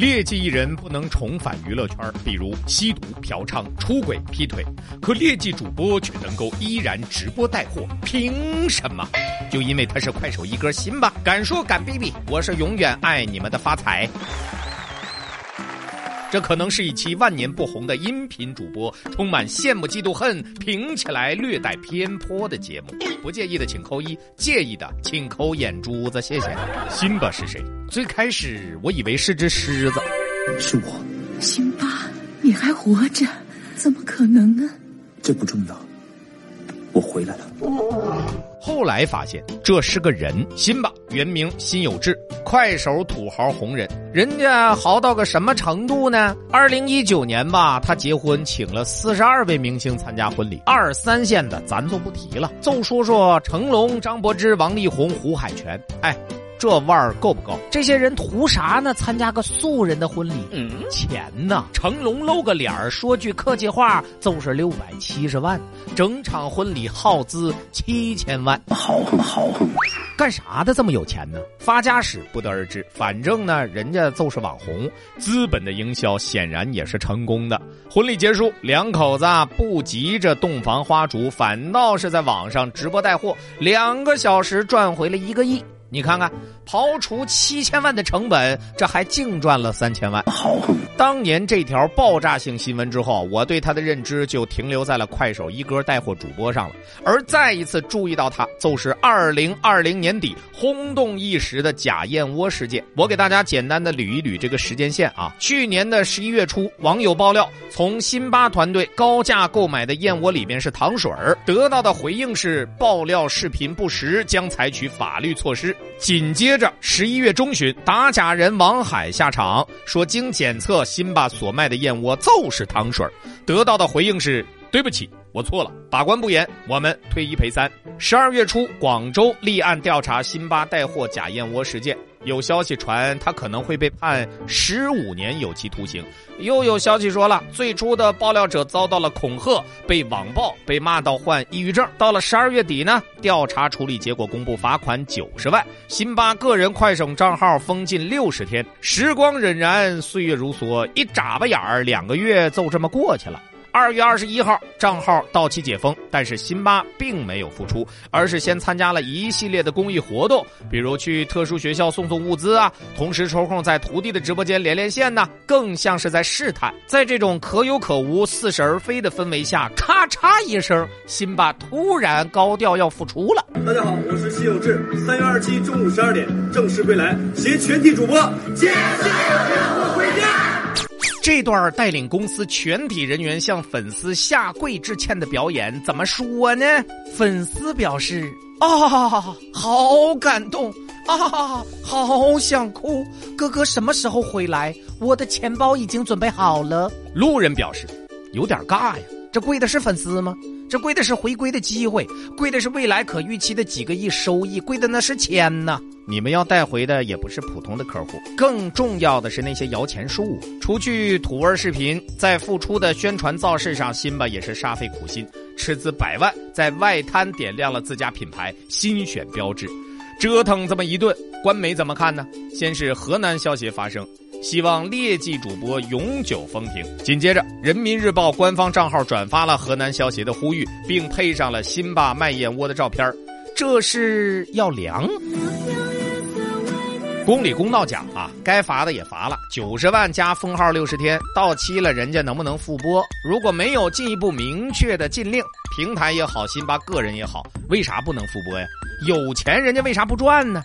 劣迹艺人不能重返娱乐圈，比如吸毒、嫖娼、出轨、劈腿，可劣迹主播却能够依然直播带货，凭什么？就因为他是快手一哥辛巴，敢说敢逼逼，我是永远爱你们的发财。这可能是一期万年不红的音频主播，充满羡慕、嫉妒、恨，评起来略带偏颇的节目。不介意的请扣一，介意的请扣眼珠子，谢谢。辛巴是谁？最开始我以为是只狮子，是我。辛巴，你还活着？怎么可能呢？这不重要，我回来了。后来发现这是个人，辛巴原名辛有志，快手土豪红人。人家豪到个什么程度呢？二零一九年吧，他结婚请了四十二位明星参加婚礼，二三线的咱就不提了，就说说成龙、张柏芝、王力宏、胡海泉。哎。这腕儿够不够？这些人图啥呢？参加个素人的婚礼，嗯，钱呢？成龙露个脸儿，说句客气话，就是六百七十万，整场婚礼耗资七千万，豪横豪横，干啥的这么有钱呢？发家史不得而知，反正呢，人家就是网红，资本的营销显然也是成功的。婚礼结束，两口子不急着洞房花烛，反倒是在网上直播带货，两个小时赚回了一个亿。你看看，刨除七千万的成本，这还净赚了三千万。好，当年这条爆炸性新闻之后，我对他的认知就停留在了快手一哥带货主播上了。而再一次注意到他，就是二零二零年底轰动一时的假燕窝事件。我给大家简单的捋一捋这个时间线啊。去年的十一月初，网友爆料，从辛巴团队高价购买的燕窝里面是糖水儿，得到的回应是爆料视频不实，将采取法律措施。紧接着，十一月中旬，打假人王海下场说，经检测，辛巴所卖的燕窝就是糖水儿得到的回应是：对不起，我错了，把关不严，我们退一赔三。十二月初，广州立案调查辛巴带货假燕窝事件。有消息传他可能会被判十五年有期徒刑，又有消息说了，最初的爆料者遭到了恐吓，被网暴，被骂到患抑郁症。到了十二月底呢，调查处理结果公布，罚款九十万，辛巴个人快手账号封禁六十天。时光荏苒，岁月如梭，一眨巴眼儿，两个月就这么过去了。二月二十一号，账号到期解封，但是辛巴并没有复出，而是先参加了一系列的公益活动，比如去特殊学校送送物资啊，同时抽空在徒弟的直播间连连线呢，更像是在试探。在这种可有可无、似是而非的氛围下，咔嚓一声，辛巴突然高调要复出了。大家好，我是辛有志，三月二十七中午十二点正式归来，携全体主播接下任务。这段带领公司全体人员向粉丝下跪致歉的表演，怎么说呢？粉丝表示：啊，好感动啊，好想哭。哥哥什么时候回来？我的钱包已经准备好了。路人表示：有点尬呀，这跪的是粉丝吗？这贵的是回归的机会，贵的是未来可预期的几个亿收益，贵的那是钱呐！你们要带回的也不是普通的客户，更重要的是那些摇钱树。除去土味视频，在复出的宣传造势上，辛巴也是煞费苦心，斥资百万在外滩点亮了自家品牌新选标志。折腾这么一顿，官媒怎么看呢？先是河南消协发声。希望劣迹主播永久封停。紧接着，人民日报官方账号转发了河南消协的呼吁，并配上了辛巴卖燕窝的照片这是要凉？公理公道讲啊，该罚的也罚了，九十万加封号六十天，到期了，人家能不能复播？如果没有进一步明确的禁令，平台也好，辛巴个人也好，为啥不能复播呀？有钱人家为啥不赚呢？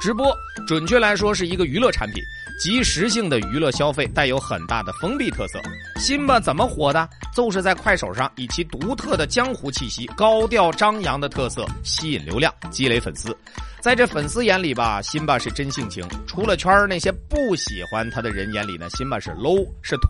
直播，准确来说是一个娱乐产品。即时性的娱乐消费带有很大的封闭特色。辛巴怎么火的？就是在快手上以其独特的江湖气息、高调张扬的特色吸引流量、积累粉丝。在这粉丝眼里吧，辛巴是真性情；出了圈那些不喜欢他的人眼里呢，辛巴是 low 是土，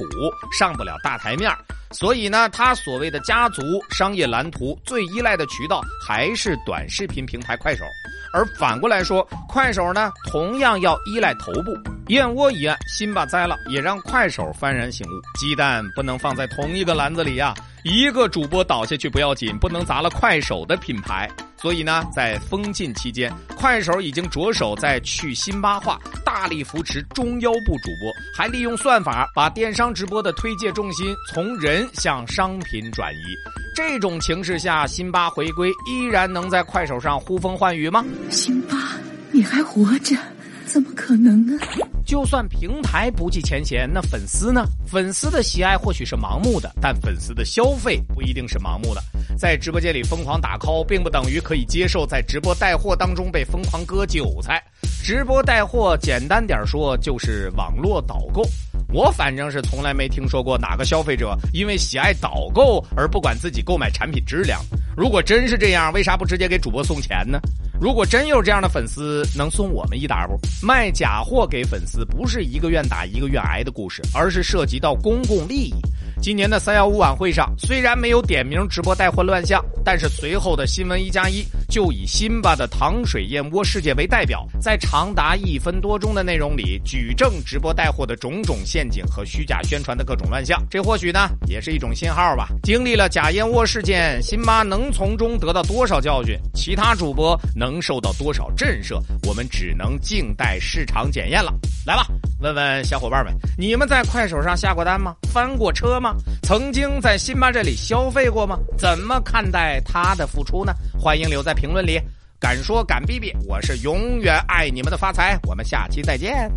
上不了大台面。所以呢，他所谓的家族商业蓝图最依赖的渠道还是短视频平台快手。而反过来说，快手呢同样要依赖头部。燕窝一案，辛巴栽了，也让快手幡然醒悟：鸡蛋不能放在同一个篮子里呀。一个主播倒下去不要紧，不能砸了快手的品牌。所以呢，在封禁期间，快手已经着手在去辛巴化，大力扶持中腰部主播，还利用算法把电商直播的推介重心从人向商品转移。这种情势下，辛巴回归依然能在快手上呼风唤雨吗？辛巴，你还活着？怎么可能呢？就算平台不计前嫌，那粉丝呢？粉丝的喜爱或许是盲目的，但粉丝的消费不一定是盲目的。在直播间里疯狂打 call，并不等于可以接受在直播带货当中被疯狂割韭菜。直播带货，简单点说就是网络导购。我反正是从来没听说过哪个消费者因为喜爱导购而不管自己购买产品质量。如果真是这样，为啥不直接给主播送钱呢？如果真有这样的粉丝，能送我们一沓不？卖假货给粉丝不是一个愿打一个愿挨的故事，而是涉及到公共利益。今年的三幺五晚会上，虽然没有点名直播带货乱象，但是随后的新闻一加一就以辛巴的糖水燕窝事件为代表，在长达一分多钟的内容里，举证直播带货的种种陷阱和虚假宣传的各种乱象。这或许呢，也是一种信号吧。经历了假燕窝事件，辛巴能从中得到多少教训？其他主播能？受到多少震慑，我们只能静待市场检验了。来吧，问问小伙伴们，你们在快手上下过单吗？翻过车吗？曾经在辛巴这里消费过吗？怎么看待他的付出呢？欢迎留在评论里，敢说敢逼逼，我是永远爱你们的发财。我们下期再见。